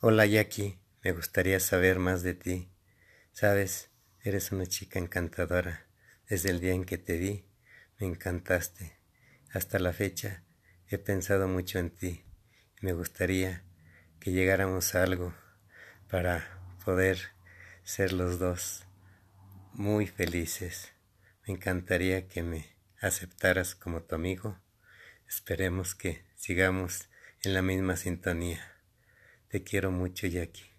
Hola Jackie, me gustaría saber más de ti. Sabes, eres una chica encantadora. Desde el día en que te vi, me encantaste. Hasta la fecha he pensado mucho en ti. Me gustaría que llegáramos a algo para poder ser los dos muy felices. Me encantaría que me aceptaras como tu amigo. Esperemos que sigamos en la misma sintonía. Te quiero mucho, Jackie.